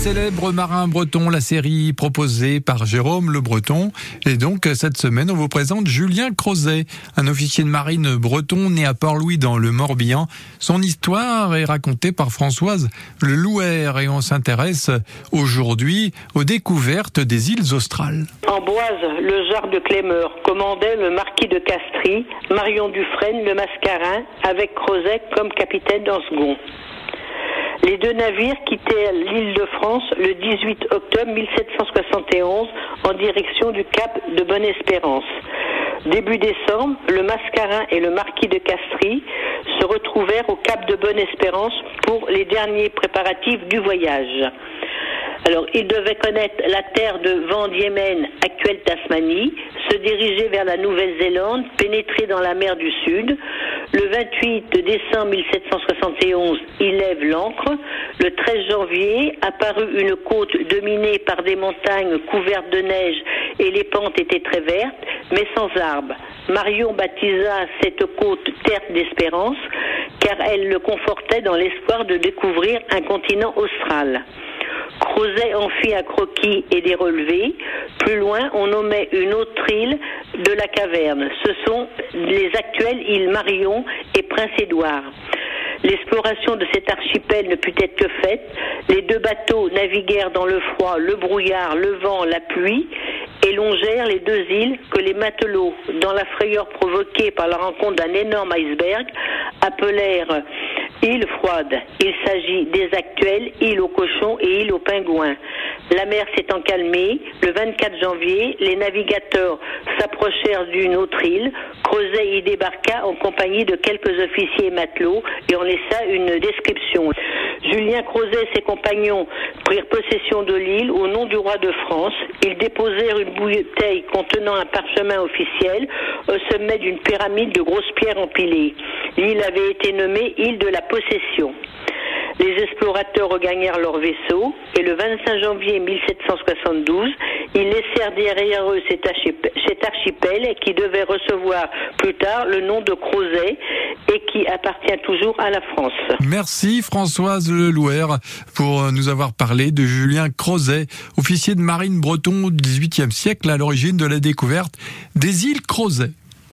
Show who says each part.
Speaker 1: célèbres marins bretons, la série proposée par Jérôme Le Breton. Et donc, cette semaine, on vous présente Julien Crozet, un officier de marine breton né à Port-Louis dans le Morbihan. Son histoire est racontée par Françoise Le Louer et on s'intéresse aujourd'hui aux découvertes des îles australes.
Speaker 2: En Boise, le genre de Clémeur commandait le marquis de Castries, Marion Dufresne, le Mascarin, avec Crozet comme capitaine dans second. Les deux navires quittaient l'île de France le 18 octobre 1771 en direction du cap de Bonne-Espérance. Début décembre, le Mascarin et le marquis de Castries se retrouvèrent au cap de Bonne-Espérance pour les derniers préparatifs du voyage. Alors, ils devaient connaître la terre de Vendiemen, actuelle Tasmanie, se diriger vers la Nouvelle-Zélande, pénétrer dans la mer du Sud. Le 28 décembre 1771, ils lèvent l'ancre. Le 13 janvier, apparut une côte dominée par des montagnes couvertes de neige et les pentes étaient très vertes, mais sans arbres. Marion baptisa cette côte Terre d'Espérance, car elle le confortait dans l'espoir de découvrir un continent austral. Crozet en fit un croquis et des relevés. Plus loin, on nommait une autre île de la caverne. Ce sont les actuelles îles Marion et Prince-Édouard. L'exploration de cet archipel ne put être que faite. Les deux bateaux naviguèrent dans le froid, le brouillard, le vent, la pluie et longèrent les deux îles que les matelots, dans la frayeur provoquée par la rencontre d'un énorme iceberg, appelèrent îles froides. Il s'agit des actuelles îles aux cochons et îles aux pingouins. La mer s'étant calmée, le 24 janvier, les navigateurs s'approchèrent d'une autre île. Creuset y débarqua en compagnie de quelques officiers et matelots et on laissa une description. Julien Crozet et ses compagnons prirent possession de l'île au nom du roi de France. Ils déposèrent une bouteille contenant un parchemin officiel au sommet d'une pyramide de grosses pierres empilées. L'île avait été nommée île de la possession. Les explorateurs regagnèrent leur vaisseau et le 25 janvier 1772, ils laissèrent derrière eux cet archipel qui devait recevoir plus tard le nom de Crozet et qui appartient toujours à la France.
Speaker 1: Merci Françoise Lelouer pour nous avoir parlé de Julien Crozet, officier de marine breton du XVIIIe siècle à l'origine de la découverte des îles Crozet.